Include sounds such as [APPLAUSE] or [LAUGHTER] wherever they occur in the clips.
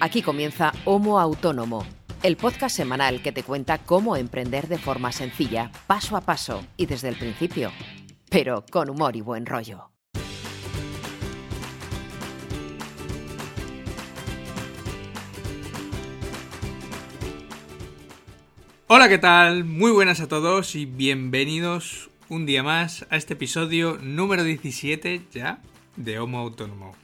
Aquí comienza Homo Autónomo, el podcast semanal que te cuenta cómo emprender de forma sencilla, paso a paso y desde el principio, pero con humor y buen rollo. Hola, ¿qué tal? Muy buenas a todos y bienvenidos un día más a este episodio número 17 ya de Homo Autónomo.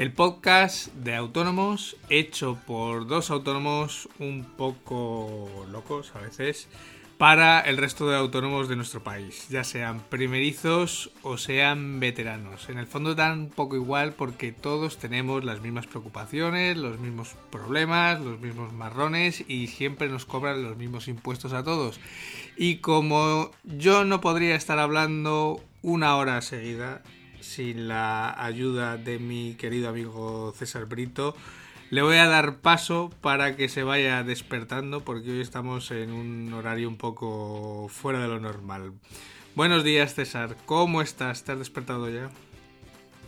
El podcast de autónomos hecho por dos autónomos un poco locos a veces para el resto de autónomos de nuestro país, ya sean primerizos o sean veteranos. En el fondo dan poco igual porque todos tenemos las mismas preocupaciones, los mismos problemas, los mismos marrones y siempre nos cobran los mismos impuestos a todos. Y como yo no podría estar hablando una hora seguida sin la ayuda de mi querido amigo César Brito, le voy a dar paso para que se vaya despertando porque hoy estamos en un horario un poco fuera de lo normal. Buenos días César, ¿cómo estás? ¿Te has despertado ya?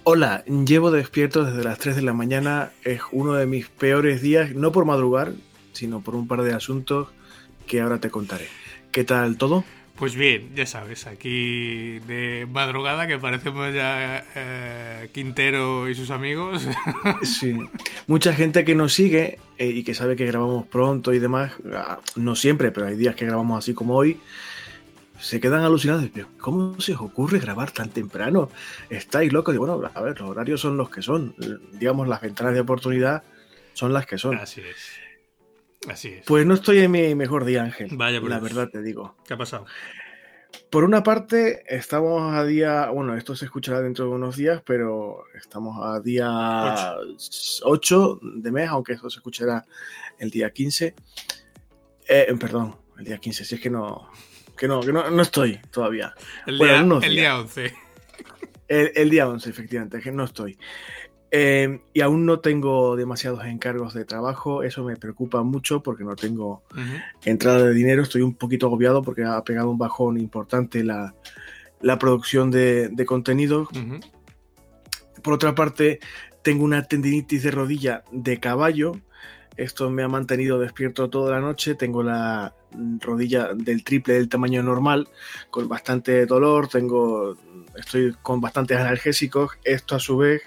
Hola, llevo despierto desde las 3 de la mañana. Es uno de mis peores días, no por madrugar, sino por un par de asuntos que ahora te contaré. ¿Qué tal todo? Pues bien, ya sabes, aquí de madrugada que parecemos ya eh, Quintero y sus amigos. [LAUGHS] Sí, mucha gente que nos sigue eh, y que sabe que grabamos pronto y demás, ah, no siempre, pero hay días que grabamos así como hoy, se quedan alucinados. ¿Cómo se os ocurre grabar tan temprano? ¿Estáis locos? Y bueno, a ver, los horarios son los que son. Digamos, las ventanas de oportunidad son las que son. Así es. Así es. Pues no estoy en mi mejor día, Ángel. Vaya por La Dios. verdad te digo. ¿Qué ha pasado? Por una parte, estamos a día, bueno, esto se escuchará dentro de unos días, pero estamos a día 8 de mes, aunque esto se escuchará el día 15. Eh, perdón, el día 15, si es que no, que no, que no, no estoy todavía. El Bueno, día, el día 11. El, el día 11, efectivamente, es que no estoy. Eh, y aún no tengo demasiados encargos de trabajo, eso me preocupa mucho porque no tengo entrada de dinero. Estoy un poquito agobiado porque ha pegado un bajón importante la, la producción de, de contenido. Por otra parte, tengo una tendinitis de rodilla de caballo. Esto me ha mantenido despierto toda la noche. Tengo la rodilla del triple del tamaño normal, con bastante dolor. Tengo, estoy con bastantes analgésicos. Esto a su vez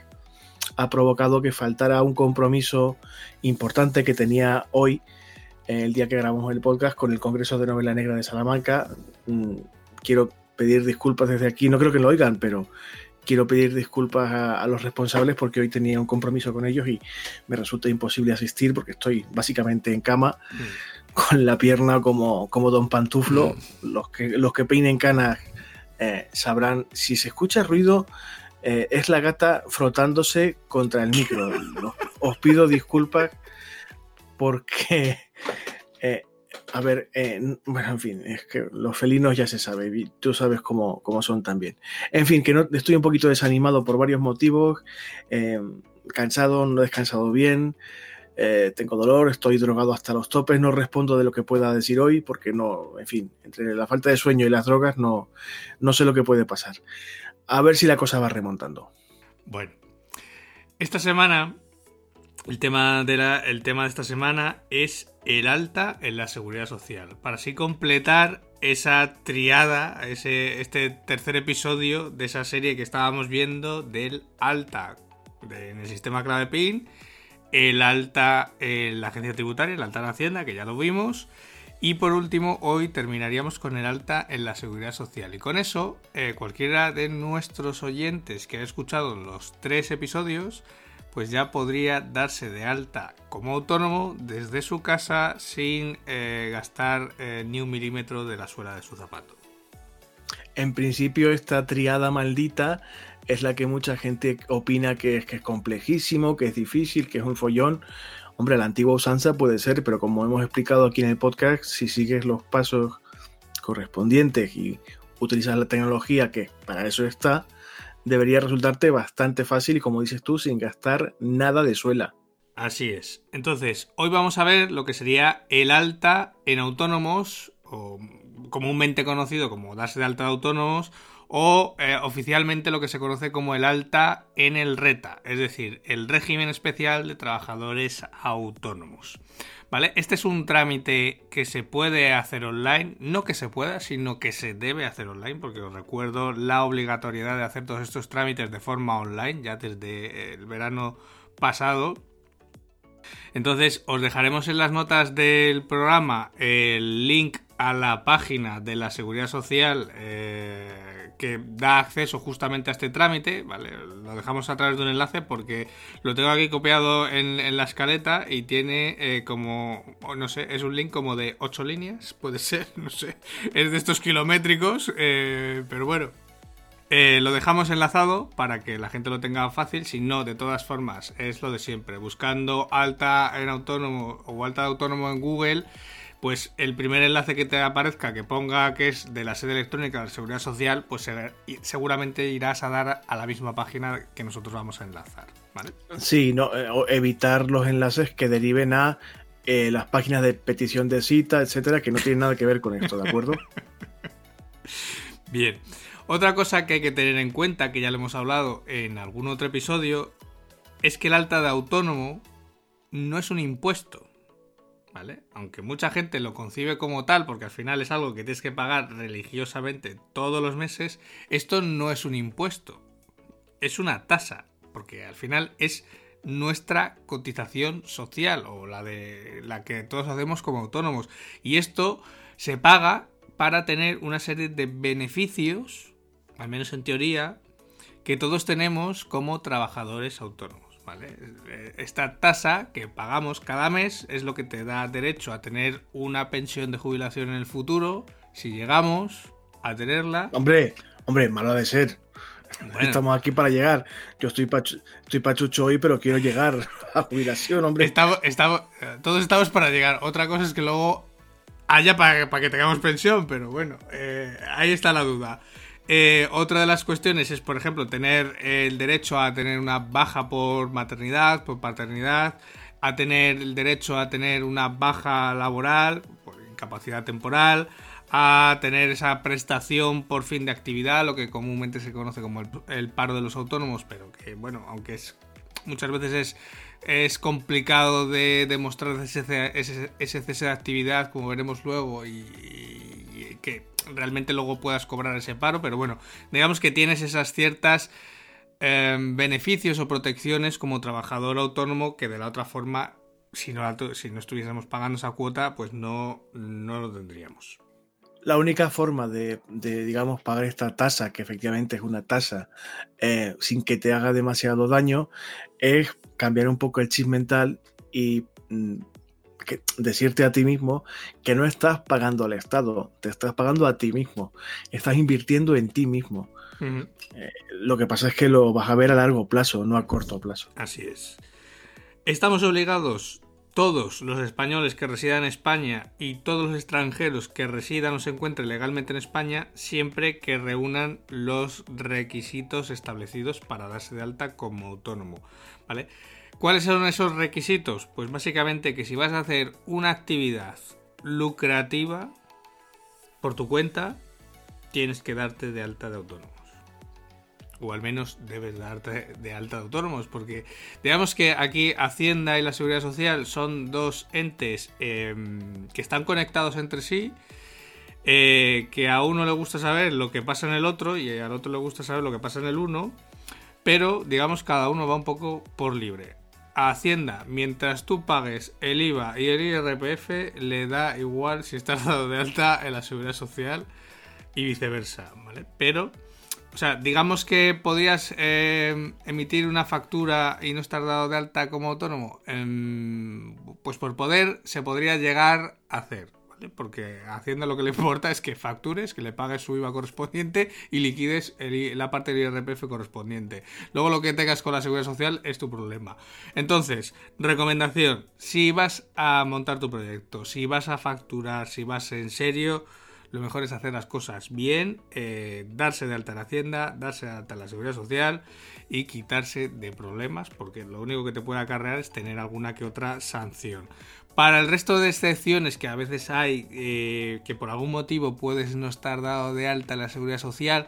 ha provocado que faltara un compromiso importante que tenía hoy, eh, el día que grabamos el podcast, con el Congreso de Novela Negra de Salamanca. Mm, Quiero pedir disculpas desde aquí. No creo que lo oigan, pero quiero pedir disculpas a, a los responsables porque hoy tenía un compromiso con ellos y me resulta imposible asistir porque estoy básicamente en cama con la pierna como, como Don Pantuflo. Los que, los que peinen canas eh, sabrán, si se escucha ruido, eh, es la gata frotándose contra el micro. Os, pido disculpas porque... eh, a ver, eh, bueno, en fin, es que los felinos ya se sabe, tú sabes cómo, cómo son también. En fin, que no, estoy un poquito desanimado por varios motivos, eh, cansado, no he descansado bien, tengo dolor, estoy drogado hasta los topes, no respondo de lo que pueda decir hoy porque no, en fin, entre la falta de sueño y las drogas no, no sé lo que puede pasar. A ver si la cosa va remontando. Bueno, esta semana, el tema, de la, el tema de esta semana es el alta en la seguridad social. Para así completar esa triada, ese, este tercer episodio de esa serie que estábamos viendo del alta en el sistema clave PIN, el alta en la agencia tributaria, el alta en Hacienda, que ya lo vimos. Y por último, hoy terminaríamos con el alta en la seguridad social. Y con eso, eh, cualquiera de nuestros oyentes que haya escuchado los tres episodios, pues ya podría darse de alta como autónomo desde su casa sin eh, gastar eh, ni un milímetro de la suela de su zapato. En principio, esta triada maldita es la que mucha gente opina que es, que es complejísimo, que es difícil, que es un follón. Hombre, la antigua usanza puede ser, pero como hemos explicado aquí en el podcast, si sigues los pasos correspondientes y utilizas la tecnología que para eso está, debería resultarte bastante fácil y como dices tú, sin gastar nada de suela. Así es. Entonces, hoy vamos a ver lo que sería el alta en autónomos, o comúnmente conocido como darse de alta de autónomos, o eh, oficialmente lo que se conoce como el alta en el RETA, es decir, el régimen especial de trabajadores autónomos. ¿Vale? Este es un trámite que se puede hacer online, no que se pueda, sino que se debe hacer online, porque os recuerdo la obligatoriedad de hacer todos estos trámites de forma online, ya desde el verano pasado. Entonces os dejaremos en las notas del programa el link a la página de la Seguridad Social eh, que da acceso justamente a este trámite, ¿vale? Lo dejamos a través de un enlace porque lo tengo aquí copiado en, la escaleta y tiene eh, como, no sé, es un link como de 8 líneas, puede ser, [LAUGHS] no sé, es de estos kilométricos, eh, pero bueno. lo dejamos enlazado para que la gente lo tenga fácil, si no, de todas formas, es lo de siempre, buscando alta en autónomo o alta de autónomo en Google, pues el primer enlace que te aparezca que ponga que es de la sede electrónica de la Seguridad Social, pues seguramente irás a dar a la misma página que nosotros vamos a enlazar. ¿vale? Sí, no, eh, evitar los enlaces que deriven a eh, las páginas de petición de cita, etcétera, que no tienen nada que ver con esto, ¿de acuerdo? [LAUGHS] Bien. Otra cosa que hay que tener en cuenta, que ya lo hemos hablado en algún otro episodio, es que el alta de autónomo no es un impuesto. Aunque mucha gente lo concibe como tal, porque al final es algo que tienes que pagar religiosamente todos los meses, esto no es un impuesto, es una tasa, porque al final es nuestra cotización social o la de la que todos hacemos como autónomos. Y esto se paga para tener una serie de beneficios, al menos en teoría, que todos tenemos como trabajadores autónomos. Eh, esta tasa que pagamos cada mes es lo que te da derecho a tener una pensión de jubilación en el futuro, si llegamos a tenerla. Hombre, hombre, malo de ser. Estamos aquí para llegar. Yo estoy, estoy pachucho hoy, pero quiero llegar [LAUGHS] a jubilación, hombre. Estamos, estamos, todos estamos para llegar. Otra cosa es que luego haya para, que tengamos pensión, pero bueno, eh, ahí está la duda. Eh, otra de las cuestiones es, por ejemplo, tener el derecho a tener una baja por maternidad, por paternidad, a tener el derecho a tener una baja laboral, por incapacidad temporal, a tener esa prestación por fin de actividad, lo que comúnmente se conoce como el, paro de los autónomos, pero que, bueno, aunque es muchas veces es, complicado de demostrar ese, ese, cese de actividad, como veremos luego, y que realmente luego puedas cobrar ese paro, pero bueno, digamos que tienes esas ciertas em, beneficios o protecciones como trabajador autónomo que de la otra forma, si no, estuviésemos pagando esa cuota, pues no, no lo tendríamos. La única forma de, digamos, pagar esta tasa, que efectivamente es una tasa, eh, sin que te haga demasiado daño, es cambiar un poco el chip mental y mm, decirte a ti mismo que no estás pagando al Estado, te estás pagando a ti mismo, estás invirtiendo en ti mismo. Eh, lo que pasa es que lo vas a ver a largo plazo, no a corto plazo. Así es. Estamos obligados, todos los españoles que residan en España y todos los extranjeros que residan o se encuentren legalmente en España, siempre que reúnan los requisitos establecidos para darse de alta como autónomo. ¿Vale? ¿Cuáles son esos requisitos? Pues básicamente que si vas a hacer una actividad lucrativa por tu cuenta, tienes que darte de alta de autónomos. O al menos debes darte de alta de autónomos, porque digamos que aquí Hacienda y la Seguridad Social son dos entes em, que están conectados entre sí, eh, que a uno le gusta saber lo que pasa en el otro y al otro le gusta saber lo que pasa en el uno, pero digamos cada uno va un poco por libre a Hacienda, mientras tú pagues el IVA y el IRPF, le da igual si estás [LAUGHS] dado de alta en la seguridad social y viceversa, ¿vale? Pero, o sea, digamos que podrías eh, emitir una factura y no estar dado de alta como autónomo, em, pues por poder se podría llegar a hacer. Porque Hacienda lo que le importa es que factures, que le pagues su IVA correspondiente y liquides la parte del IRPF correspondiente. Luego lo que tengas con la seguridad social es tu problema. Entonces, recomendación, si vas a montar tu proyecto, si vas a facturar, si vas en serio, lo mejor es hacer las cosas bien, eh, darse de alta en Hacienda, darse de alta en la seguridad social y quitarse de problemas, porque lo único que te puede acarrear es tener alguna que otra sanción. Para el resto de excepciones que a veces hay, eh, que por algún motivo puedes no estar dado de alta en la seguridad social,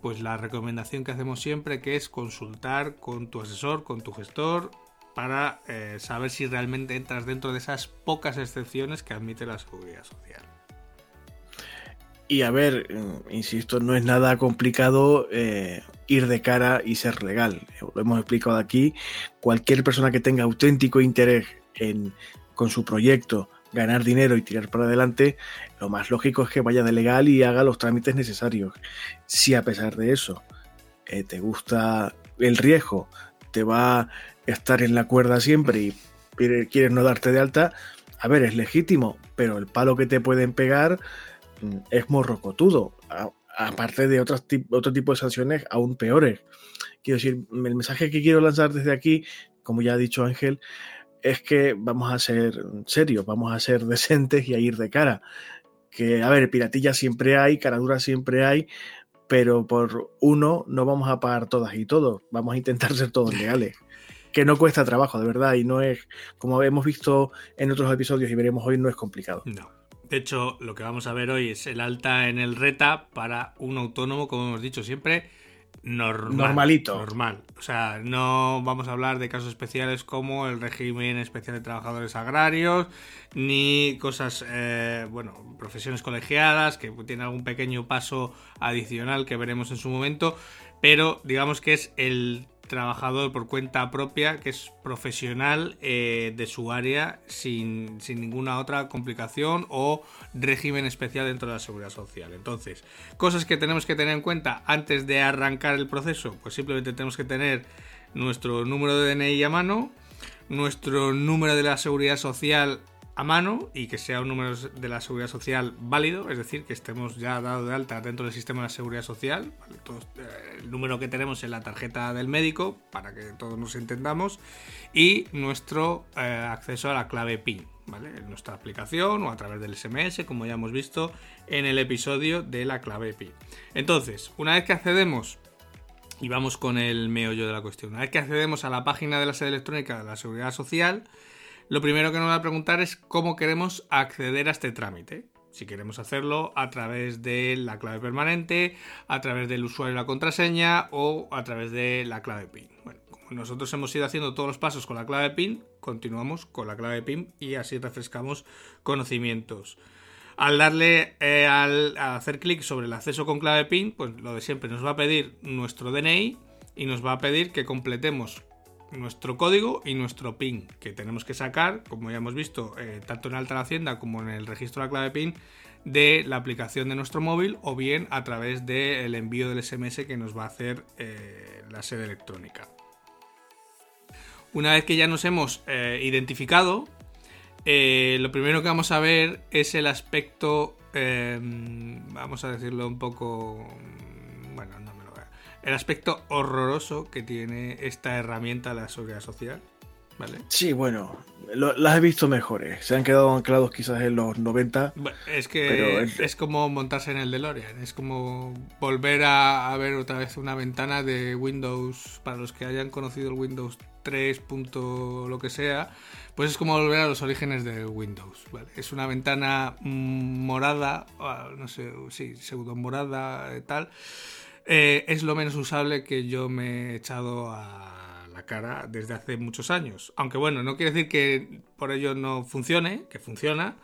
pues la recomendación que hacemos siempre que es consultar con tu asesor, con tu gestor, para eh, saber si realmente entras dentro de esas pocas excepciones que admite la seguridad social. Y a ver, mm, insisto, no es nada complicado eh, ir de cara y ser legal. Lo hemos explicado aquí. Cualquier persona que tenga auténtico interés en, con su proyecto, ganar dinero y tirar para adelante, lo más lógico es que vaya de legal y haga los trámites necesarios. Si a pesar de eso eh, te gusta el riesgo, te va estar en la cuerda siempre y quieres no darte de alta, a ver, es legítimo, pero el palo que te pueden pegar es morrocotudo, aparte de otro tipo de sanciones aún peores. Quiero decir, el mensaje que quiero lanzar desde aquí, como ya ha dicho Ángel, es que vamos a ser serios, vamos a ser [LAUGHS] decentes y a ir de cara. Que, a ver, piratilla siempre hay, caradura siempre hay, pero por uno no vamos a pagar todas y todos, vamos a intentar [LAUGHS] ser todos legales que no cuesta trabajo, de verdad, y no es, como hemos visto en otros episodios y veremos hoy, no es complicado. No. De hecho, lo que vamos a ver hoy es el alta en el RETA para un autónomo, como hemos dicho siempre, normal. Normalito. Normal. O sea, no vamos a hablar de casos especiales como el régimen especial de trabajadores agrarios, ni cosas, eh, bueno, profesiones colegiadas, que tienen algún pequeño paso adicional que veremos en su momento, pero digamos que es el trabajador por cuenta propia que es profesional eh, de su área sin, ninguna otra complicación o régimen especial dentro de la seguridad social. Entonces, cosas que tenemos que tener en cuenta antes de arrancar el proceso, pues simplemente tenemos que tener nuestro número de DNI a mano, nuestro número de la seguridad social a mano y que sea un número de la seguridad social válido, es decir, que estemos ya dado de alta dentro del sistema de la seguridad social, eh, el número que tenemos en la tarjeta del médico, para que todos nos entendamos, y nuestro eh, acceso a la clave PIN, ¿vale? En nuestra aplicación o a través del SMS, como ya hemos visto en el episodio de la clave PIN. Entonces, una vez que accedemos y vamos con el meollo de la cuestión. Una vez que accedemos a la página de la sede electrónica de la Seguridad Social, lo primero que nos va a preguntar es cómo queremos acceder a este trámite. Si queremos hacerlo a través de la clave permanente, a través del usuario y la contraseña o a través de la clave PIN. Bueno, como nosotros hemos ido haciendo todos los pasos con la clave PIN, continuamos con la clave PIN y así refrescamos conocimientos. Al darle, eh, al, hacer clic sobre el acceso con clave PIN, pues lo de siempre nos va a pedir nuestro DNI y nos va a pedir que completemos nuestro código y nuestro PIN, que tenemos que sacar, como ya hemos visto, eh, tanto en Alta Hacienda como en el registro de la clave PIN, de la aplicación de nuestro móvil o bien a través del envío del SMS que nos va a hacer eh, la sede electrónica. Una vez que ya nos hemos eh, identificado, lo primero que vamos a ver es el aspecto, vamos a decirlo un poco, bueno, no el aspecto horroroso que tiene esta herramienta de la seguridad social. ¿Vale? Sí, bueno, las he visto mejores. Se han quedado anclados quizás en los 90. es que es, como montarse en el DeLorean. Es como volver a, ver otra vez una ventana de Windows. Para los que hayan conocido el Windows 3. lo que sea, pues es como volver a los orígenes de Windows. ¿vale? Es una ventana mm, morada, no sé, sí, pseudo morada, tal eh, es lo menos usable que yo me he echado a la cara desde hace muchos años. Aunque bueno, no quiere decir que por ello no funcione, que funciona,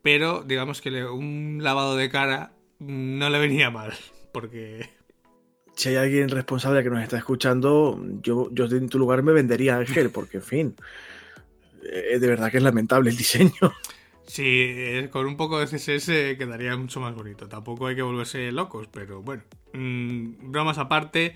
pero digamos que un lavado de cara no le venía mal, [LAUGHS] porque... Si hay alguien responsable que nos está escuchando, yo, yo en tu lugar me vendería Ángel, porque en fin, eh, de verdad que es lamentable el diseño. [LAUGHS] Sí, eh, con un poco de CSS quedaría mucho más bonito. Tampoco hay que volverse locos, pero bueno, mm, bromas aparte.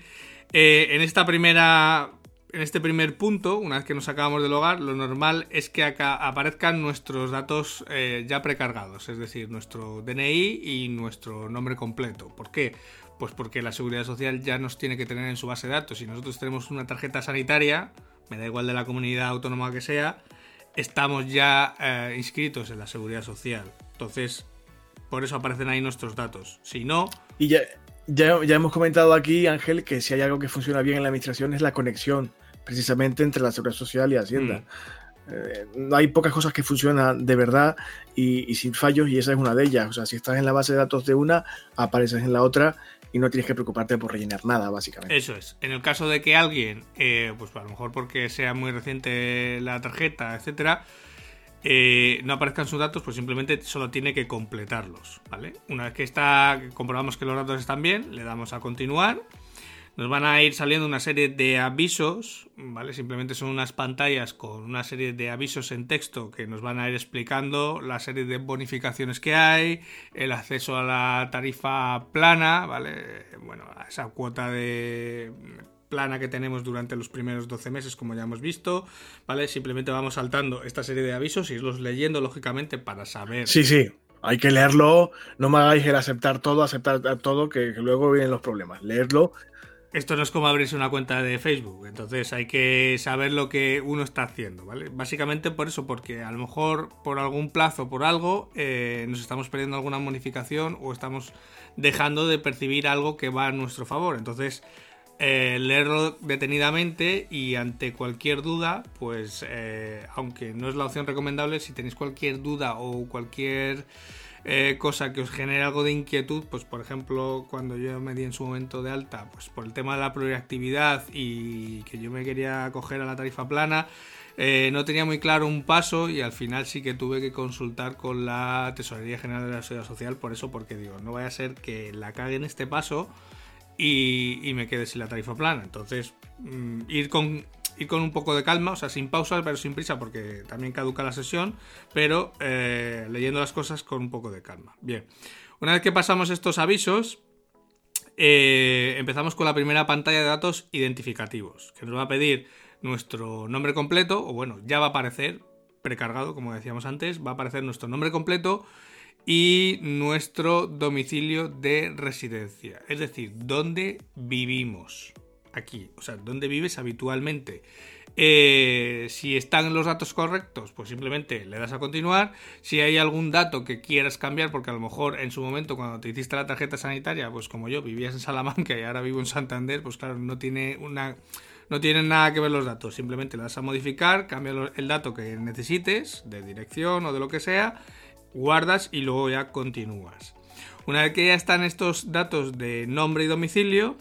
Eh, en esta primera. En este primer punto, una vez que nos acabamos del hogar, lo normal es que acá aparezcan nuestros datos eh, ya precargados, es decir, nuestro DNI y nuestro nombre completo. ¿Por qué? Pues porque la seguridad social ya nos tiene que tener en su base de datos. Si nosotros tenemos una tarjeta sanitaria, me da igual de la comunidad autónoma que sea, estamos ya eh, inscritos en la seguridad social. Entonces, por eso aparecen ahí nuestros datos. Si no... Y ya, ya, hemos comentado aquí, Ángel, que si hay algo que funciona bien en la administración es la conexión, precisamente entre la seguridad social y Hacienda. Eh, no hay pocas cosas que funcionan de verdad y, sin fallos y esa es una de ellas. O sea, si estás en la base de datos de una, apareces en la otra y no tienes que preocuparte por rellenar nada, básicamente. Eso es. En el caso de que alguien, eh, pues a lo mejor porque sea muy reciente la tarjeta, etcétera, eh, no aparezcan sus datos, pues simplemente solo tiene que completarlos, ¿vale? Una vez que está, comprobamos que los datos están bien, le damos a continuar nos van a ir saliendo una serie de avisos, ¿vale? Simplemente son unas pantallas con una serie de avisos en texto que nos van a ir explicando la serie de bonificaciones que hay, el acceso a la tarifa plana, ¿vale? Bueno, a esa cuota de plana que tenemos durante los primeros 12 meses, como ya hemos visto, ¿vale? Simplemente vamos saltando esta serie de avisos y irlos leyendo, lógicamente, para saber. Sí, sí. Hay que leerlo, no me hagáis el aceptar todo, aceptar todo, que, que luego vienen los problemas. Leerlo esto no es como abrirse una cuenta de Facebook, entonces hay que saber lo que uno está haciendo, ¿vale? Básicamente por eso, porque a lo mejor por algún plazo, por algo, eh, nos estamos perdiendo alguna modificación o estamos dejando de percibir algo que va a nuestro favor. Entonces, eh, leerlo detenidamente y ante cualquier duda, pues eh, aunque no es la opción recomendable, si tenéis cualquier duda o cualquier eh, cosa que os genere algo de inquietud, pues por ejemplo, cuando yo me di en su momento de alta, pues por el tema de la proactividad y que yo me quería coger a la tarifa plana, eh, no tenía muy claro un paso y al final sí que tuve que consultar con la Tesorería General de la Seguridad Social por eso, porque digo, no vaya a ser que la cague en este paso y, me quede sin la tarifa plana. Entonces, mm, ir con ir con un poco de calma, o sea, sin pausas, pero sin prisa, porque también caduca la sesión, pero eh, leyendo las cosas con un poco de calma. Bien, una vez que pasamos estos avisos, eh, empezamos con la primera pantalla de datos identificativos, que nos va a pedir nuestro nombre completo, o bueno, ya va a aparecer precargado, como decíamos antes, va a aparecer nuestro nombre completo y nuestro domicilio de residencia, es decir, dónde vivimos aquí, o sea, dónde vives habitualmente. Eh, si están los datos correctos, pues simplemente le das a continuar. Si hay algún dato que quieras cambiar, porque a lo mejor en su momento cuando te hiciste la tarjeta sanitaria, pues como yo vivías en Salamanca y ahora vivo en Santander, pues claro, no tiene una no tienen nada que ver los datos, simplemente le das a modificar, cambia el dato que necesites, de dirección o de lo que sea, guardas y luego ya continúas. Una vez que ya están estos datos de nombre y domicilio,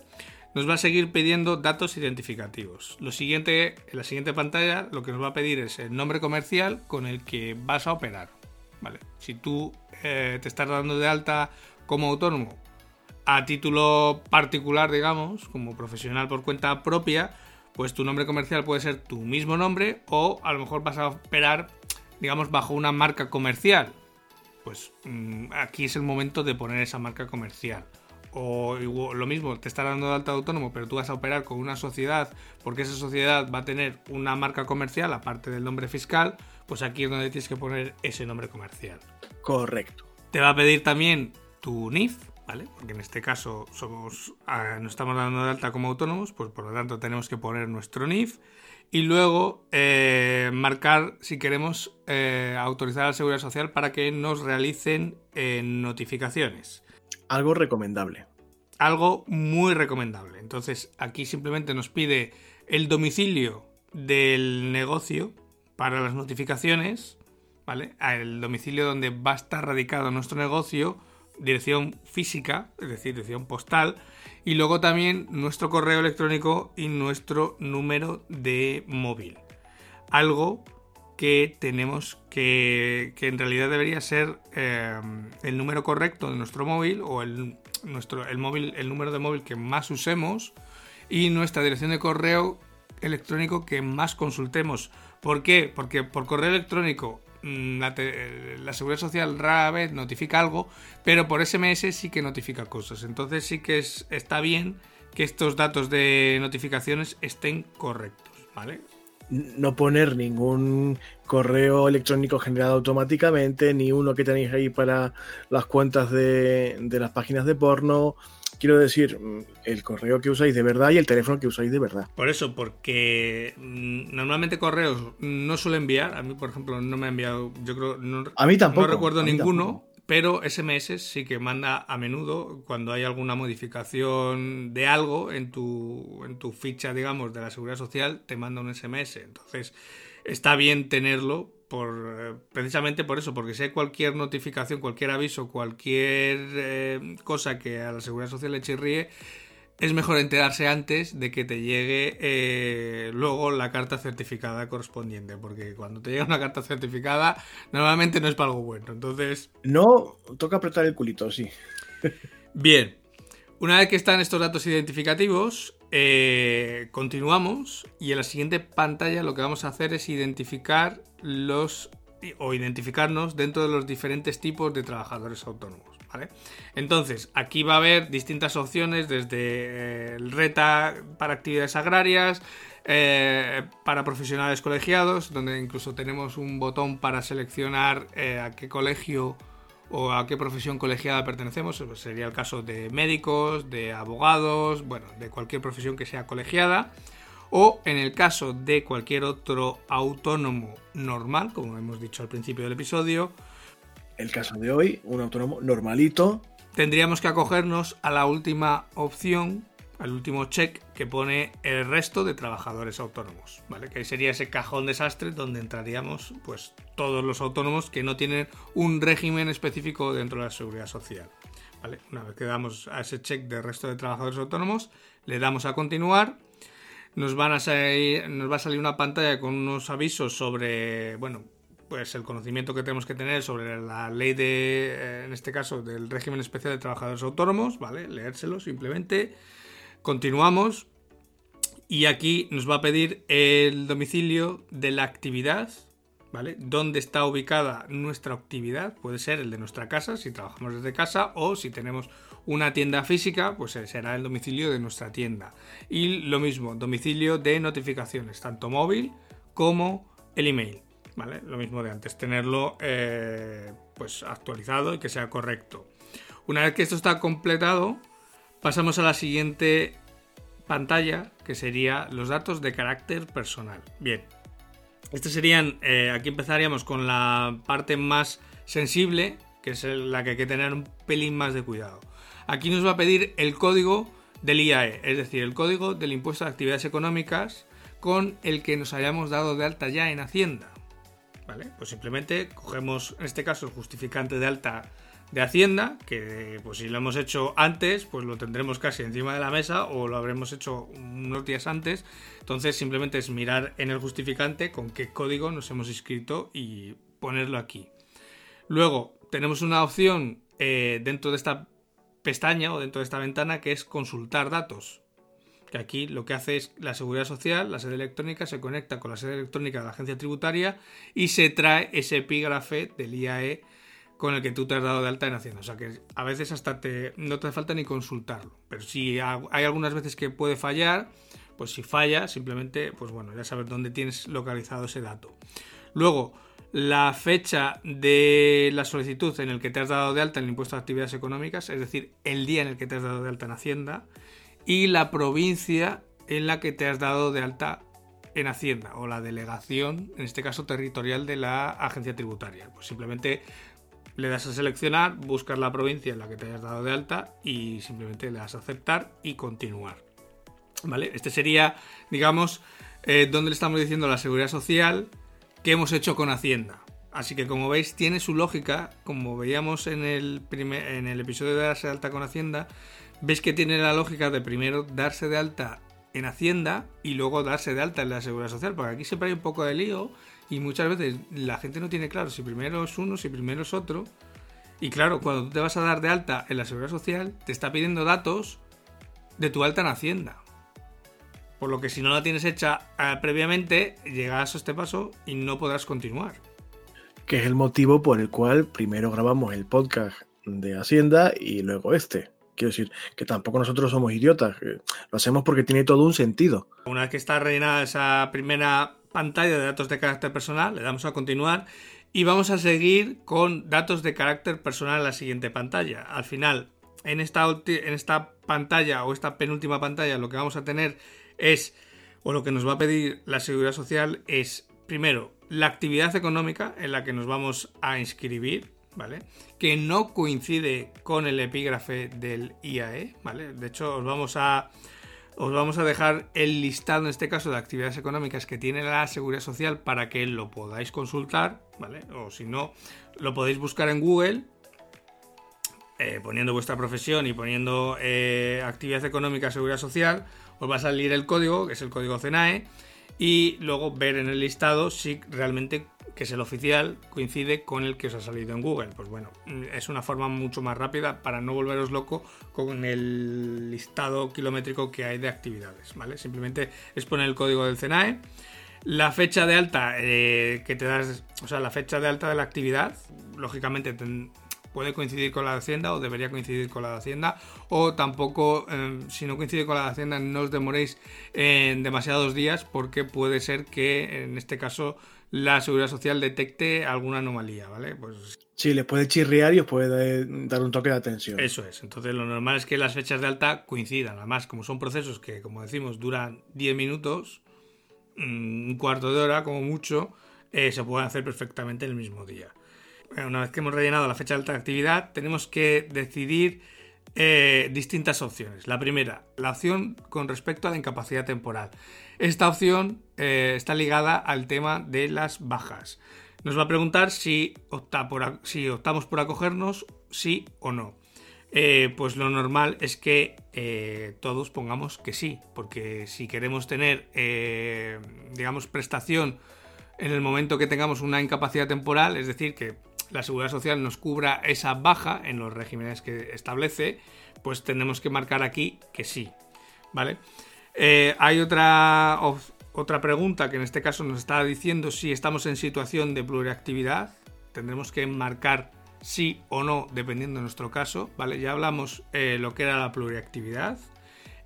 nos va a seguir pidiendo datos identificativos. Lo siguiente, en la siguiente pantalla, lo que nos va a pedir es el nombre comercial con el que vas a operar. ¿vale? Si tú eh, te estás dando de alta como autónomo a título particular, digamos, como profesional por cuenta propia, pues tu nombre comercial puede ser tu mismo nombre o a lo mejor vas a operar, digamos, bajo una marca comercial. Pues mm, aquí es el momento de poner esa marca comercial o lo mismo, te está dando de alta autónomo, pero tú vas a operar con una sociedad porque esa sociedad va a tener una marca comercial aparte del nombre fiscal, pues aquí es donde tienes que poner ese nombre comercial. Correcto. Te va a pedir también tu NIF, ¿vale? Porque en este caso somos, ah, nos estamos dando de alta como autónomos, pues por lo tanto tenemos que poner nuestro NIF y luego eh, marcar si queremos eh, autorizar a la Seguridad Social para que nos realicen eh, notificaciones algo recomendable. Algo muy recomendable. Entonces aquí simplemente nos pide el domicilio del negocio para las notificaciones, ¿vale? El domicilio donde va a estar radicado nuestro negocio, dirección física, es decir, dirección postal, y luego también nuestro correo electrónico y nuestro número de móvil. Algo que tenemos que, que en realidad debería ser eh, el número correcto de nuestro móvil o el, nuestro, el, móvil, el número de móvil que más usemos y nuestra dirección de correo electrónico que más consultemos. ¿Por qué? Porque por correo electrónico mm, la, la, Seguridad Social rara vez notifica algo, pero por SMS sí que notifica cosas. Entonces sí que es, está bien que estos datos de notificaciones estén correctos, ¿vale? No poner ningún correo electrónico generado automáticamente, ni uno que tenéis ahí para las cuentas de, las páginas de porno. Quiero decir, mm, el correo que usáis de verdad y el teléfono que usáis de verdad. Por eso, porque mm, normalmente correos no suele enviar. A mí, por ejemplo, no me ha enviado, yo creo, no, a mí tampoco. No recuerdo ninguno. Pero SMS sí que manda a menudo cuando hay alguna modificación de algo en tu, en tu ficha, digamos, de la seguridad social, te manda un SMS. Entonces, está bien tenerlo por, precisamente por eso, porque si hay cualquier notificación, cualquier aviso, cualquier eh, cosa que a la seguridad social le chirríe, es mejor enterarse antes de que te llegue eh, luego la carta certificada correspondiente, porque cuando te llega una carta certificada normalmente no es para algo bueno. Entonces... No, toca apretar el culito, sí. [LAUGHS] Bien, una vez que están estos datos identificativos, eh, continuamos y en la siguiente pantalla lo que vamos a hacer es identificar los o identificarnos dentro de los diferentes tipos de trabajadores autónomos. Entonces, aquí va a haber distintas opciones, desde eh, el RETA para actividades agrarias, eh, para profesionales colegiados, donde incluso tenemos un botón para seleccionar eh, a qué colegio o a qué profesión colegiada pertenecemos. Sería el caso de médicos, de abogados, bueno, de cualquier profesión que sea colegiada. O en el caso de cualquier otro autónomo normal, como hemos dicho al principio del episodio, el caso de hoy, un autónomo normalito. Tendríamos que acogernos a la última opción, al último check que pone el resto de trabajadores autónomos, ¿vale? Que sería ese cajón desastre donde entraríamos pues todos los autónomos que no tienen un régimen específico dentro de la seguridad social. ¿Vale? Una vez que damos a ese check del resto de trabajadores autónomos, le damos a continuar. Nos, van a salir, nos va a salir una pantalla con unos avisos sobre, bueno, pues el conocimiento que tenemos que tener sobre la ley de, eh, en este caso, del régimen especial de trabajadores autónomos, ¿vale? Leérselo simplemente. Continuamos. Y aquí nos va a pedir el domicilio de la actividad, ¿vale? Dónde está ubicada nuestra actividad. Puede ser el de nuestra casa, si trabajamos desde casa, o si tenemos una tienda física, pues será el domicilio de nuestra tienda. Y lo mismo, domicilio de notificaciones, tanto móvil como el email. Lo mismo de antes, tenerlo eh, pues actualizado y que sea correcto. Una vez que esto está completado, pasamos a la siguiente pantalla, que sería los datos de carácter personal. Bien, este serían, eh, aquí empezaríamos con la parte más sensible, que es la que hay que tener un pelín más de cuidado. Aquí nos va a pedir el código del IAE, es decir, el código del impuesto de actividades económicas con el que nos hayamos dado de alta ya en Hacienda. ¿Vale? Pues simplemente cogemos, en este caso, el justificante de alta de Hacienda, que pues si lo hemos hecho antes, pues lo tendremos casi encima de la mesa o lo habremos hecho unos días antes. Entonces simplemente es mirar en el justificante con qué código nos hemos inscrito y ponerlo aquí. Luego tenemos una opción eh, dentro de esta pestaña o dentro de esta ventana que es consultar datos que aquí lo que hace es la seguridad social, la sede electrónica, se conecta con la sede electrónica de la agencia tributaria y se trae ese epígrafe del IAE con el que tú te has dado de alta en Hacienda. O sea que a veces hasta te, no te hace falta ni consultarlo. Pero si hay algunas veces que puede fallar, pues si falla, simplemente, pues bueno, ya sabes dónde tienes localizado ese dato. Luego, la fecha de la solicitud en el que te has dado de alta en el impuesto de actividades económicas, es decir, el día en el que te has dado de alta en Hacienda, y la provincia en la que te has dado de alta en Hacienda o la delegación, en este caso territorial de la agencia tributaria. Pues simplemente le das a seleccionar, buscas la provincia en la que te hayas dado de alta y simplemente le das a aceptar y continuar. ¿Vale? Este sería, digamos, eh, donde le estamos diciendo la seguridad social que hemos hecho con Hacienda. Así que como veis tiene su lógica, como veíamos en el, en el episodio de darse de alta con Hacienda, ves que tiene la lógica de primero darse de alta en Hacienda y luego darse de alta en la Seguridad Social, porque aquí siempre hay un poco de lío y muchas veces la gente no tiene claro si primero es uno, si primero es otro. Y claro, cuando tú te vas a dar de alta en la Seguridad Social, te está pidiendo datos de tu alta en Hacienda. Por lo que si no la tienes hecha eh, previamente, llegas a este paso y no podrás continuar. Que es el motivo por el cual primero grabamos el podcast de Hacienda y luego este. Quiero decir, que tampoco nosotros somos idiotas, lo hacemos porque tiene todo un sentido. Una vez que está rellenada esa primera pantalla de datos de carácter personal, le damos a continuar y vamos a seguir con datos de carácter personal en la siguiente pantalla. Al final, en esta, en esta pantalla o esta penúltima pantalla, lo que vamos a tener es, o lo que nos va a pedir la seguridad social es, primero, la actividad económica en la que nos vamos a inscribir, ¿vale? Que no coincide con el epígrafe del IAE, ¿vale? De hecho, os vamos a, os vamos a dejar el listado, en este caso, de actividades económicas que tiene la Seguridad Social para que lo podáis consultar, ¿vale? O si no, lo podéis buscar en Google eh, poniendo vuestra profesión y poniendo eh, actividad económica, seguridad social, os va a salir el código, que es el código CENAE, y luego ver en el listado si realmente que es el oficial coincide con el que os ha salido en Google. Pues bueno, es una forma mucho más rápida para no volveros loco con el listado kilométrico que hay de actividades, ¿vale? Simplemente es poner el código del CENAE. La fecha de alta eh, que te das, o sea, la fecha de alta de la actividad, lógicamente puede coincidir con la de Hacienda o debería coincidir con la de Hacienda o tampoco eh, si no coincide con la de Hacienda no os demoréis en demasiados días porque puede ser que en este caso la Seguridad Social detecte alguna anomalía, ¿vale? Pues Sí, les puede chirriar y os puede dar un toque de atención. Eso es. Entonces, lo normal es que las fechas de alta coincidan. Además, como son procesos que, como decimos, duran 10 minutos, mm, un cuarto de hora, como mucho, eh, se pueden hacer perfectamente el mismo día una vez que hemos rellenado la fecha de alta actividad, tenemos que decidir eh, distintas opciones. La primera, la opción con respecto a la incapacidad temporal. Esta opción eh, está ligada al tema de las bajas. Nos va a preguntar si, opta por, si optamos por acogernos, sí o no. Eh, pues lo normal es que todos pongamos que sí, porque si queremos tener, digamos, prestación en el momento que tengamos una incapacidad temporal, es decir, que la seguridad social nos cubra esa baja en los regímenes que establece, pues tenemos que marcar aquí que sí. ¿Vale? Eh, hay otra, otra pregunta que en este caso nos está diciendo si estamos en situación de pluriactividad. Tendremos que marcar sí o no dependiendo de nuestro caso. ¿Vale? Ya hablamos eh, lo que era la pluriactividad.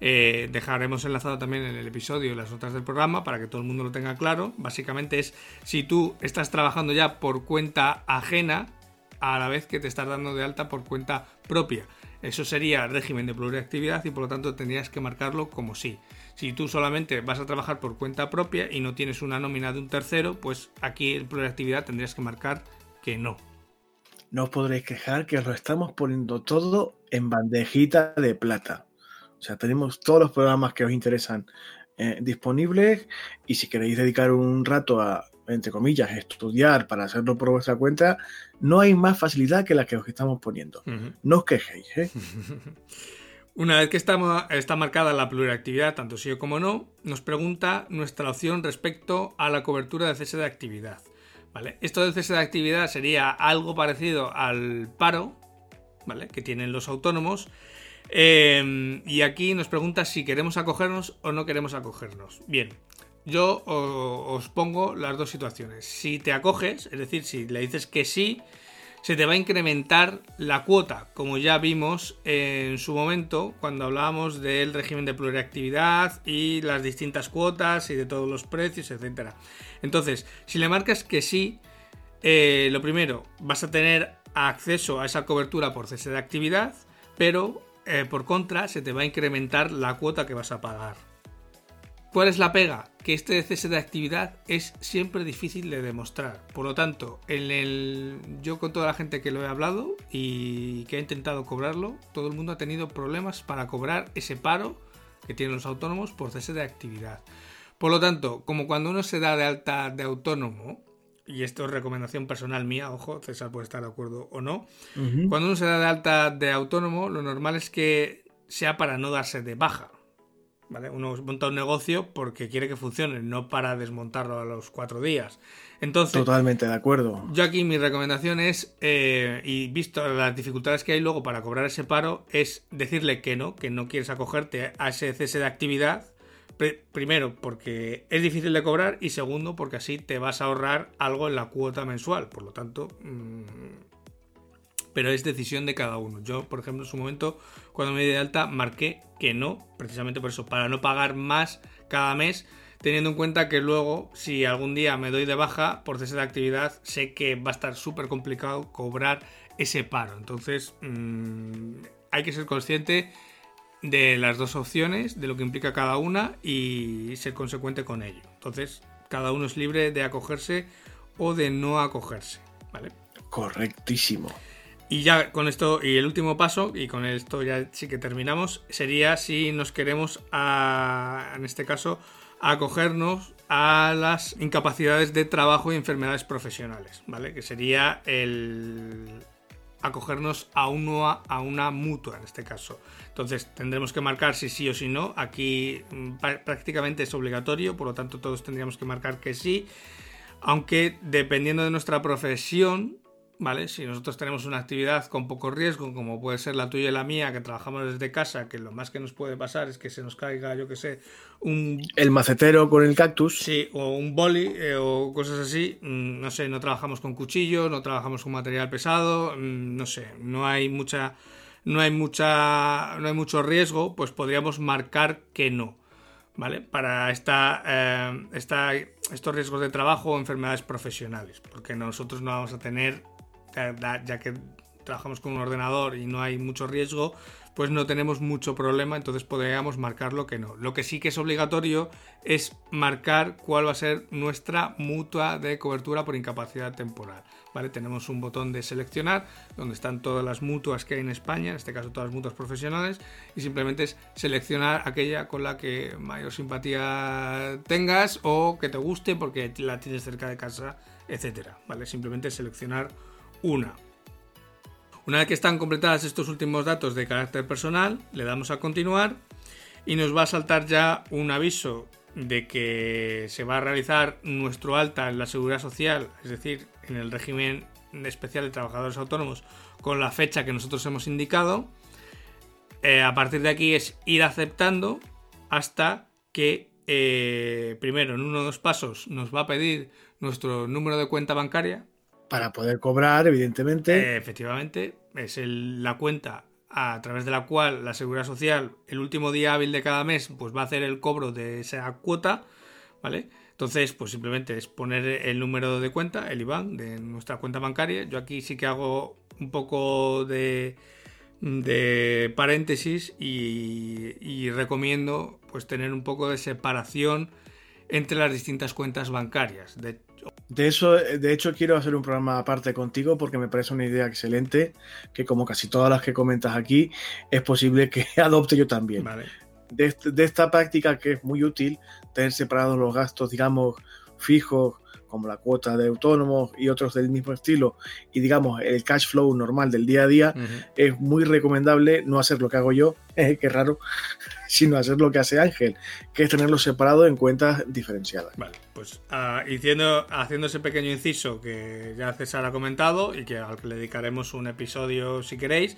Eh, dejaremos enlazado también en el episodio las notas del programa para que todo el mundo lo tenga claro. Básicamente es si tú estás trabajando ya por cuenta ajena a la vez que te estás dando de alta por cuenta propia. Eso sería régimen de pluriactividad y por lo tanto tendrías que marcarlo como sí. Si tú solamente vas a trabajar por cuenta propia y no tienes una nómina de un tercero, pues aquí en pluriactividad tendrías que marcar que no. No os podréis quejar que lo estamos poniendo todo en bandejita de plata. O sea, tenemos todos los programas que os interesan eh, disponibles y si queréis dedicar un rato a, entre comillas, estudiar para hacerlo por vuestra cuenta, no hay más facilidad que la que os estamos poniendo. No os quejéis. ¿eh? [LAUGHS] Una vez que está, está marcada la pluriactividad, tanto sí como no, nos pregunta nuestra opción respecto a la cobertura de cese de actividad. ¿Vale? Esto del cese de actividad sería algo parecido al paro ¿vale? que tienen los autónomos, Em, y aquí nos pregunta si queremos acogernos o no queremos acogernos. Bien, yo os pongo las dos situaciones. Si te acoges, es decir, si le dices que sí, se te va a incrementar la cuota, como ya vimos en su momento cuando hablábamos del régimen de pluriactividad y las distintas cuotas y de todos los precios, etc. Entonces, si le marcas que sí, eh, lo primero, vas a tener acceso a esa cobertura por cese de actividad, pero eh, por contra, se te va a incrementar la cuota que vas a pagar. ¿Cuál es la pega? Que este cese de actividad es siempre difícil de demostrar. Por lo tanto, en el... yo con toda la gente que lo he hablado y que ha intentado cobrarlo, todo el mundo ha tenido problemas para cobrar ese paro que tienen los autónomos por cese de actividad. Por lo tanto, como cuando uno se da de alta de autónomo, y esto es recomendación personal mía, ojo, César puede estar de acuerdo o no, cuando uno se da de alta de autónomo, lo normal es que sea para no darse de baja. ¿Vale? Uno monta un negocio porque quiere que funcione, no para desmontarlo a los cuatro días. Entonces, totalmente de acuerdo. Yo aquí mi recomendación es, eh, y visto las dificultades que hay luego para cobrar ese paro, es decirle que no, que no quieres acogerte a ese cese de actividad primero, porque es difícil de cobrar y segundo, porque así te vas a ahorrar algo en la cuota mensual. Por lo tanto, mm, pero es decisión de cada uno. Yo, por ejemplo, en su momento, cuando me di de alta, marqué que no, precisamente por eso, para no pagar más cada mes, teniendo en cuenta que luego, si algún día me doy de baja por cese de actividad, sé que va a estar súper complicado cobrar ese paro. Entonces, mm, hay que ser consciente de las dos opciones, de lo que implica cada una y ser consecuente con ello. Entonces, cada uno es libre de acogerse o de no acogerse, ¿vale? Correctísimo. Y ya con esto, y el último paso, y con esto ya sí que terminamos, sería si nos queremos, a, en este caso, acogernos a las incapacidades de trabajo y enfermedades profesionales, ¿vale? Que sería el acogernos a, uno, a una mutua en este caso. Entonces tendremos que marcar si sí o si no. Aquí mm, prácticamente es obligatorio, por lo tanto todos tendríamos que marcar que sí. Aunque dependiendo de nuestra profesión, ¿vale? Si nosotros tenemos una actividad con poco riesgo, como puede ser la tuya y la mía, que trabajamos desde casa, que lo más que nos puede pasar es que se nos caiga, yo que sé, un... El macetero con el cactus. Sí, o un boli eh, o cosas así. Mm, no sé, no trabajamos con cuchillos, no trabajamos con material pesado, mm, no sé, no hay mucha... No hay mucha. No hay mucho riesgo, pues podríamos marcar que no. ¿Vale? Para esta, eh, esta, estos riesgos de trabajo o enfermedades profesionales. Porque nosotros no vamos a tener ya que trabajamos con un ordenador y no hay mucho riesgo, pues no tenemos mucho problema, entonces podríamos marcar lo que no. Lo que sí que es obligatorio es marcar cuál va a ser nuestra mutua de cobertura por incapacidad temporal. ¿vale? Tenemos un botón de seleccionar donde están todas las mutuas que hay en España, en este caso todas las mutuas profesionales, y simplemente es seleccionar aquella con la que mayor simpatía tengas o que te guste porque la tienes cerca de casa, etcétera. ¿vale? Simplemente seleccionar una. Una vez que están completadas estos últimos datos de carácter personal, le damos a continuar y nos va a saltar ya un aviso de que se va a realizar nuestro alta en la seguridad social, es decir, en el régimen especial de trabajadores autónomos, con la fecha que nosotros hemos indicado. Eh, a partir de aquí es ir aceptando hasta que eh, primero en uno de los pasos nos va a pedir nuestro número de cuenta bancaria, para poder cobrar, evidentemente. Efectivamente, es la cuenta a través de la cual la Seguridad Social, el último día hábil de cada mes, pues va a hacer el cobro de esa cuota, ¿vale? Entonces, pues simplemente es poner el número de cuenta, el IBAN de nuestra cuenta bancaria. Yo aquí sí que hago un poco de, de paréntesis y, y recomiendo pues tener un poco de separación entre las distintas cuentas bancarias. De, de eso, de hecho, quiero hacer un programa aparte contigo porque me parece una idea excelente que, como casi todas las que comentas aquí, es posible que [LAUGHS] adopte yo también. De, de, esta práctica que es muy útil, tener separados los gastos, digamos, fijos como la cuota de autónomos y otros del mismo estilo, y digamos el cash flow normal del día a día, es muy recomendable no hacer lo que hago yo, [LAUGHS] que raro, [LAUGHS] sino hacer lo que hace Ángel, que es tenerlo separado en cuentas diferenciadas. Vale, pues uh, haciendo, haciendo ese pequeño inciso que ya César ha comentado y que al que le dedicaremos un episodio si queréis.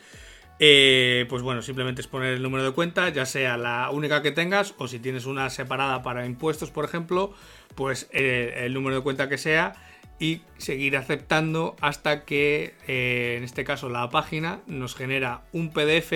Eh, pues bueno, simplemente es poner el número de cuenta, ya sea la única que tengas o si tienes una separada para impuestos, por ejemplo, pues eh, el número de cuenta que sea y seguir aceptando hasta que eh, en este caso la página nos genera un PDF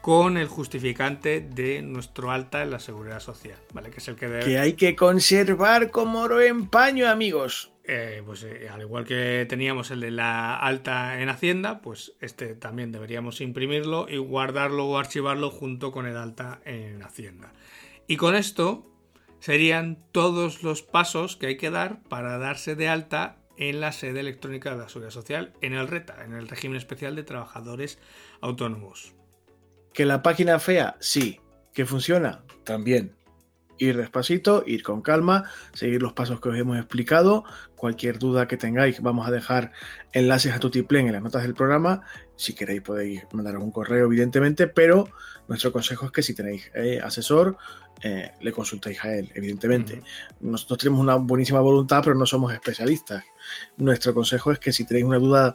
con el justificante de nuestro alta en la seguridad social, ¿vale? Que es el que debe... Que hay que conservar como oro en paño, amigos. Eh, pues al igual que teníamos el de la alta en Hacienda, pues este también deberíamos imprimirlo y guardarlo o archivarlo junto con el alta en Hacienda. Y con esto serían todos los pasos que hay que dar para darse de alta en la sede electrónica de la Seguridad Social, en el RETA, en el régimen especial de trabajadores autónomos. ¿Que la página fea? Sí. ¿Que funciona? También. Ir despacito, ir con calma, seguir los pasos que os hemos explicado. Cualquier duda que tengáis, vamos a dejar enlaces a Tutiplen en las notas del programa. Si queréis podéis mandar un correo, evidentemente, pero nuestro consejo es que si tenéis eh, asesor, eh, le consultéis a él, evidentemente. Nosotros tenemos una buenísima voluntad, pero no somos especialistas. Nuestro consejo es que si tenéis una duda,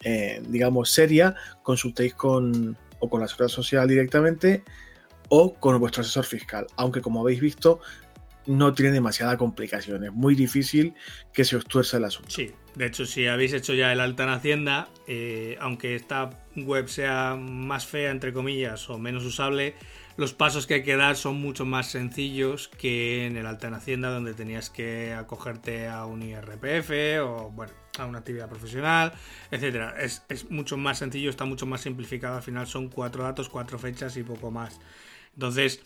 eh, digamos, seria, consultéis con o con la seguridad social directamente o con vuestro asesor fiscal. Aunque como habéis visto, no tiene demasiada complicación. Es muy difícil que se os tuerza el asunto. Sí, de hecho, si habéis hecho ya el alta en Hacienda, eh, aunque esta web sea más fea, entre comillas, o menos usable, los pasos que hay que dar son mucho más sencillos que en el alta en Hacienda, donde tenías que acogerte a un IRPF o, bueno, a una actividad profesional, etcétera. Es, es mucho más sencillo, está mucho más simplificado. Al final son cuatro datos, cuatro fechas y poco más. Entonces,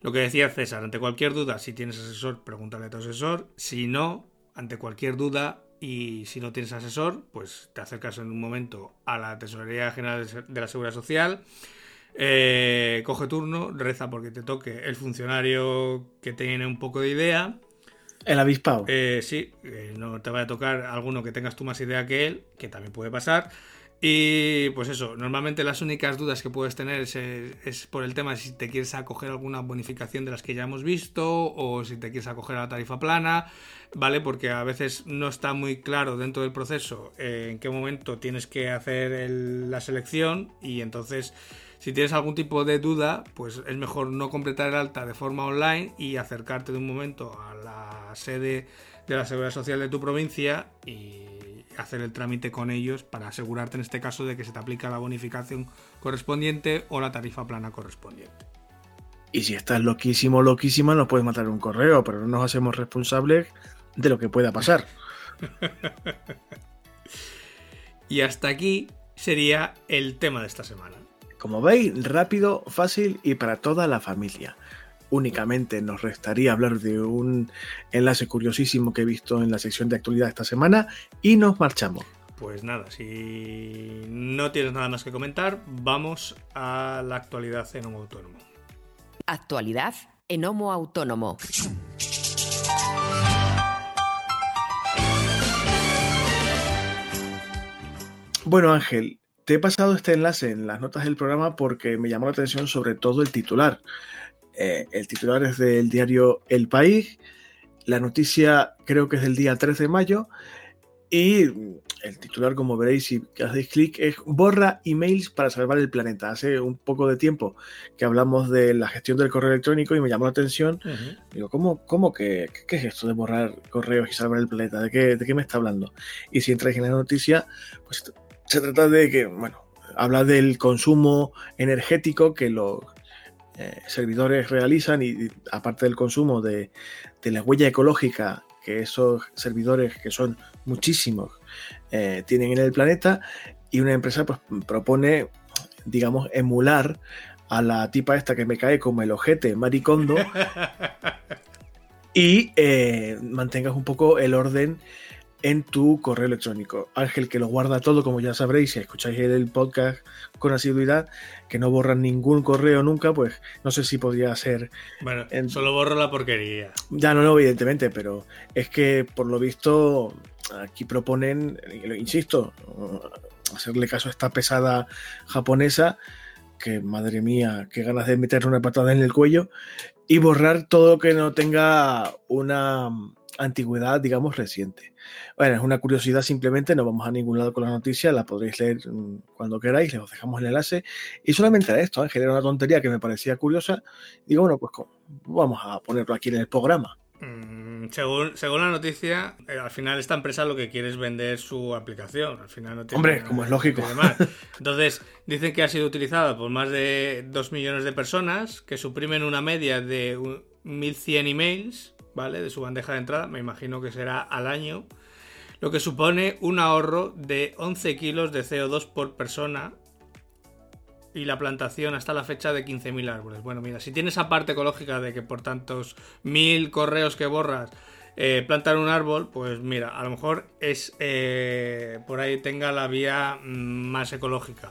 lo que decía César, ante cualquier duda, si tienes asesor, pregúntale a tu asesor. Si no, ante cualquier duda, y si no tienes asesor, pues te acercas en un momento a la Tesorería General de la Seguridad Social, eh, coge turno, reza porque te toque el funcionario que tiene un poco de idea. El avispado. Eh, sí, eh, no te vaya a tocar alguno que tengas tú más idea que él, que también puede pasar. Y pues eso, normalmente las únicas dudas que puedes tener es, por el tema de si te quieres acoger alguna bonificación de las que ya hemos visto o si te quieres acoger a la tarifa plana, ¿vale? Porque a veces no está muy claro dentro del proceso eh, en qué momento tienes que hacer la selección y entonces si tienes algún tipo de duda, pues es mejor no completar el alta de forma online y acercarte de un momento a la sede de la Seguridad Social de tu provincia y hacer el trámite con ellos para asegurarte en este caso de que se te aplica la bonificación correspondiente o la tarifa plana correspondiente. Y si estás loquísimo, loquísima, nos puedes matar un correo, pero no nos hacemos responsables de lo que pueda pasar. [LAUGHS] y hasta aquí sería el tema de esta semana. Como veis, rápido, fácil y para toda la familia únicamente nos restaría hablar de un enlace curiosísimo que he visto en la sección de actualidad esta semana y nos marchamos. Pues nada, si no tienes nada más que comentar, vamos a la actualidad en Homo Autónomo. Actualidad en Homo Autónomo. Bueno, Ángel, te he pasado este enlace en las notas del programa porque me llamó la atención sobre todo el titular. Eh, el titular es del diario El País. La noticia creo que es del día 13 de mayo. Y el titular, como veréis si hacéis clic, es borra emails para salvar el planeta. Hace un poco de tiempo que hablamos de la gestión del correo electrónico y me llamó la atención. Digo, ¿cómo, cómo que, qué es esto de borrar correos y salvar el planeta? ¿De qué, ¿De qué me está hablando? Y si entráis en la noticia, pues se trata de que, bueno, habla del consumo energético que los eh, servidores realizan y, aparte del consumo de, la huella ecológica que esos servidores, que son muchísimos, eh, tienen en el planeta, y una empresa pues, propone, digamos, emular a la tipa esta que me cae como el ojete maricondo [LAUGHS] y eh, mantengas un poco el orden en tu correo electrónico. Ángel, que lo guarda todo, como ya sabréis, si escucháis el podcast con asiduidad, que no borran ningún correo nunca, pues no sé si podría ser. Bueno, solo borro la porquería. Ya no, no, evidentemente, pero es que por lo visto aquí proponen, insisto, hacerle caso a esta pesada japonesa, que madre mía, qué ganas de meter una patada en el cuello, y borrar todo lo que no tenga una antigüedad, digamos, reciente. Bueno, es una curiosidad simplemente, no vamos a ningún lado con la noticia, la podréis leer mm, cuando queráis, les dejamos el enlace. Y solamente a esto, Ángel, era una tontería que me parecía curiosa. Digo, bueno, pues vamos a ponerlo aquí en el programa. Mm, según, según, la noticia, eh, al final esta empresa lo que quiere es vender su aplicación. Al final no Hombre, como es lógico. Entonces, dicen que ha sido utilizada por más de 2 millones de personas, que suprimen una media de 1.100 emails ¿vale? De su bandeja de entrada, me imagino que será al año, lo que supone un ahorro de 11 kilos de CO2 por persona y la plantación hasta la fecha de 15.000 árboles. Bueno, mira, si tienes esa parte ecológica de que por tantos mil correos que borras eh, plantar un árbol, pues mira, a lo mejor es eh, por ahí tenga la vía mm, más ecológica.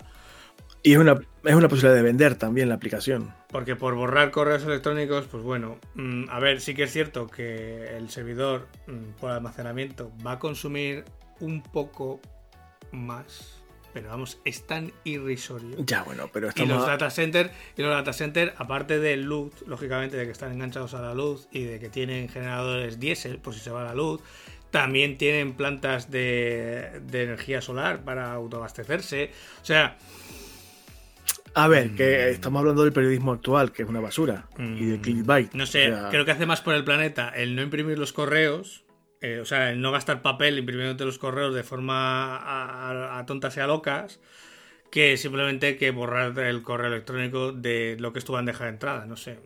Y es una, es una posibilidad de vender también la aplicación. Porque por borrar correos electrónicos, pues bueno, mm, a ver, sí que es cierto que el servidor mm, por almacenamiento va a consumir un poco más. Pero vamos, es tan irrisorio. Ya, bueno, pero estamos... Y los data center, y los data center, aparte del luz, lógicamente, de que están enganchados a la luz y de que tienen generadores diésel, por si se va la luz, también tienen plantas de, de energía solar para autoabastecerse. O sea, a ver, que mm. estamos hablando del periodismo actual, que es una basura, y de mm. clickbait. No sé, creo que hace más por el planeta el no imprimir los correos, eh, o sea, el no gastar papel imprimiéndote los correos de forma a, tontas y a locas, que simplemente que borrar el correo electrónico de lo que es tu bandeja de entrada, no sé.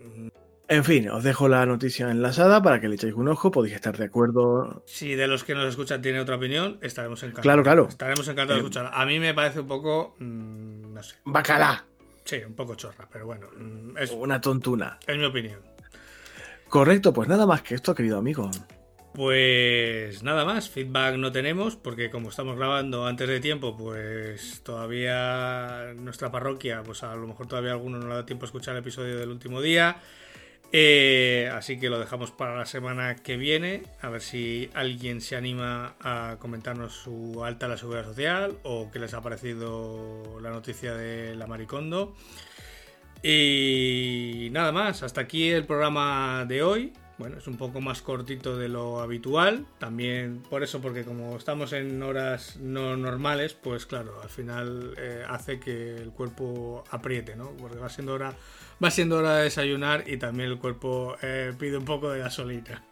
En fin, os dejo la noticia enlazada para que le echéis un ojo, podéis estar de acuerdo. Si de los que nos escuchan tiene otra opinión, estaremos encantados. Claro, claro. Estaremos encantados de eh, escucharla. A mí me parece un poco. Mm, no sé. Bacalá. Sí, un poco chorra, pero bueno. Es una tontuna. Es mi opinión. Correcto, pues nada más que esto, querido amigo. Pues nada más, feedback no tenemos porque como estamos grabando antes de tiempo, pues todavía nuestra parroquia, pues a lo mejor todavía alguno no le da tiempo a escuchar el episodio del último día. Eh, así que lo dejamos para la semana que viene, a ver si alguien se anima a comentarnos su alta a la seguridad social o qué les ha parecido la noticia de la Maricondo. Y nada más, hasta aquí el programa de hoy. Bueno, es un poco más cortito de lo habitual. También por eso, porque como estamos en horas no normales, pues claro, al final eh, hace que el cuerpo apriete, ¿no? Porque va siendo hora, va siendo hora de desayunar y también el cuerpo eh, pide un poco de gasolina.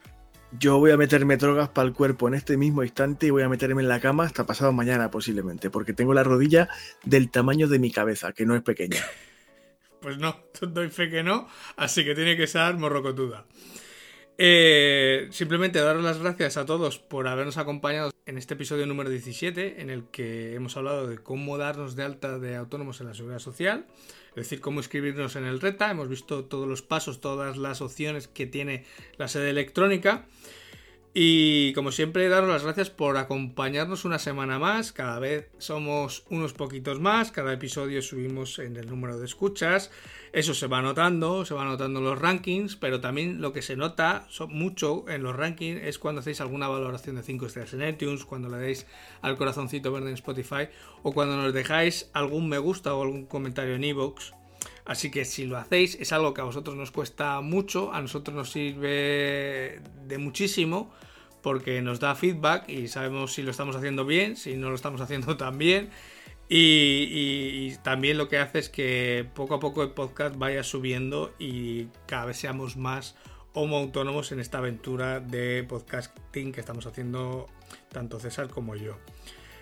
Yo voy a meterme drogas para el cuerpo en este mismo instante y voy a meterme en la cama hasta pasado mañana posiblemente, porque tengo la rodilla del tamaño de mi cabeza, que no es pequeña. [LAUGHS] pues no, [LAUGHS] doy fe que no, así que tiene que ser morrocotuda. Eh, simplemente daros las gracias a todos por habernos acompañado en este episodio número 17, en el que hemos hablado de cómo darnos de alta de autónomos en la seguridad social, es decir, cómo inscribirnos en el RETA. Hemos visto todos los pasos, todas las opciones que tiene la sede electrónica. Y como siempre, daros las gracias por acompañarnos una semana más. Cada vez somos unos poquitos más. Cada episodio subimos en el número de escuchas. Eso se va notando, se va notando en los rankings, pero también lo que se nota mucho en los rankings es cuando hacéis alguna valoración de 5 estrellas en iTunes, cuando le deis al corazoncito verde en Spotify o cuando nos dejáis algún me gusta o algún comentario en iVoox. Así que si lo hacéis es algo que a vosotros nos cuesta mucho, a nosotros nos sirve de muchísimo porque nos da feedback y sabemos si lo estamos haciendo bien, si no lo estamos haciendo [LAUGHS] tan bien y, también lo que hace es que poco a poco el podcast vaya subiendo y cada vez seamos más homo autónomos en esta aventura de podcasting que estamos haciendo tanto César como yo.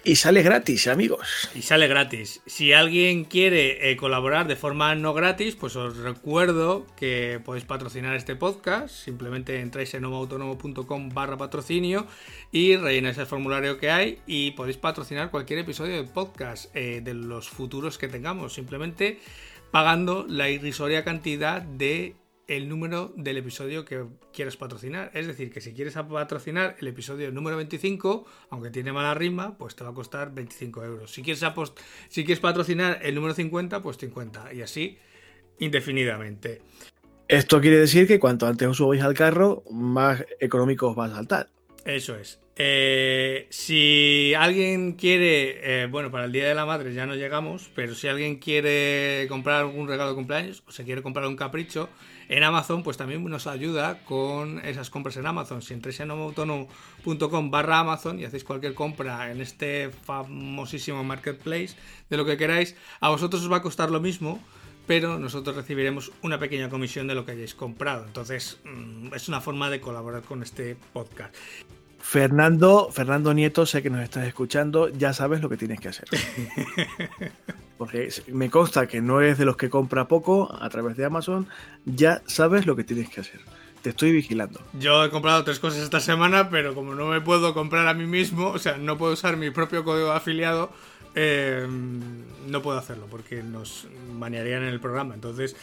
Y sale gratis, amigos. Y sale gratis. Si alguien quiere eh, colaborar de forma no gratis, pues os recuerdo que podéis patrocinar este podcast. Simplemente entráis en homoautonomo.com barra patrocinio y rellenáis el formulario que hay y podéis patrocinar cualquier episodio del podcast eh, de los futuros que tengamos. Simplemente pagando la irrisoria cantidad de el número del episodio que quieres patrocinar. Es decir, que si quieres patrocinar el episodio número 25, aunque tiene mala rima, pues te va a costar 25 euros. Si quieres, si quieres patrocinar el número 50, pues 50. Y así indefinidamente. Esto quiere decir que cuanto antes os subáis al carro, más económico os va a saltar. Eso es. Eh, si alguien quiere, eh, bueno, para el Día de la Madre ya no llegamos, pero si alguien quiere comprar algún regalo de cumpleaños o se quiere comprar un capricho, en Amazon, pues también nos ayuda con esas compras en Amazon. Si entréis en homoautonomo.com barra Amazon y hacéis cualquier compra en este famosísimo marketplace de lo que queráis, a vosotros os va a costar lo mismo pero nosotros recibiremos una pequeña comisión de lo que hayáis comprado. Entonces, mm, es una forma de colaborar con este podcast. Fernando, Fernando Nieto, sé que nos estás escuchando, ya sabes lo que tienes que hacer. [LAUGHS] Porque me consta que no es de los que compra poco a través de Amazon, ya sabes lo que tienes que hacer. Te estoy vigilando. Yo he comprado tres cosas esta semana, pero como no me puedo comprar a mí mismo, o sea, no puedo usar mi propio código de afiliado, eh, no puedo hacerlo porque nos banearían en el programa. Entonces,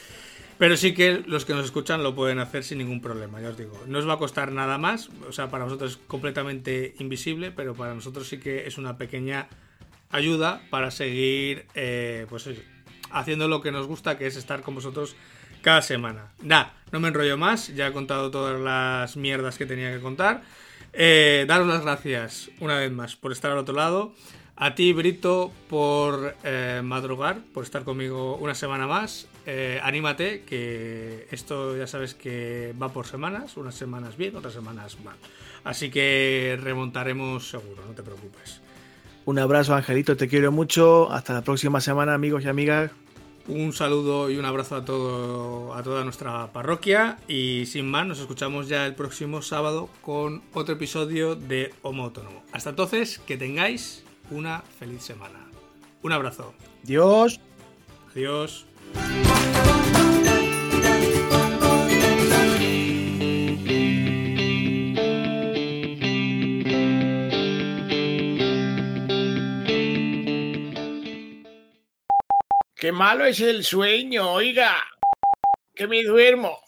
pero sí que los que nos escuchan lo pueden hacer sin ningún problema, ya os digo. No os va a costar nada más, o sea, para vosotros es completamente invisible, pero para nosotros sí que es una pequeña ayuda para seguir, eh, pues haciendo lo que nos gusta, que es estar con vosotros cada semana. Nada, no me enrollo más, ya he contado todas las mierdas que tenía que contar. Eh, daros las gracias una vez más por estar al otro lado. A ti, Brito, por eh, madrugar, por estar conmigo una semana más. Eh, anímate, que esto ya sabes que va por semanas, unas semanas bien, otras semanas mal. Así que remontaremos seguro, no te preocupes. Un abrazo, Angelito, te quiero mucho. Hasta la próxima semana, amigos y amigas. Un saludo y un abrazo a, todo, a toda nuestra parroquia. Y sin más, nos escuchamos ya el próximo sábado con otro episodio de Homo Autónomo. Hasta entonces, que tengáis una feliz semana. Un abrazo. Dios. Adiós. Qué malo es el sueño, oiga. Que me duermo.